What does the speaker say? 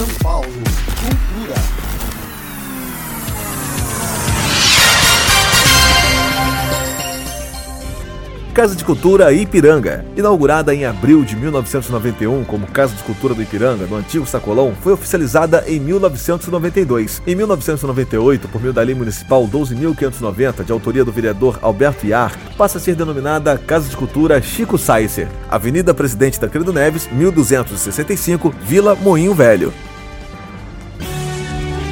São Paulo. Cultura. Casa de Cultura Ipiranga. Inaugurada em abril de 1991 como Casa de Cultura do Ipiranga, no antigo Sacolão, foi oficializada em 1992. Em 1998, por meio da Lei Municipal 12.590, de autoria do vereador Alberto Iar, passa a ser denominada Casa de Cultura Chico Saisser, Avenida Presidente Tancredo Neves, 1265, Vila Moinho Velho.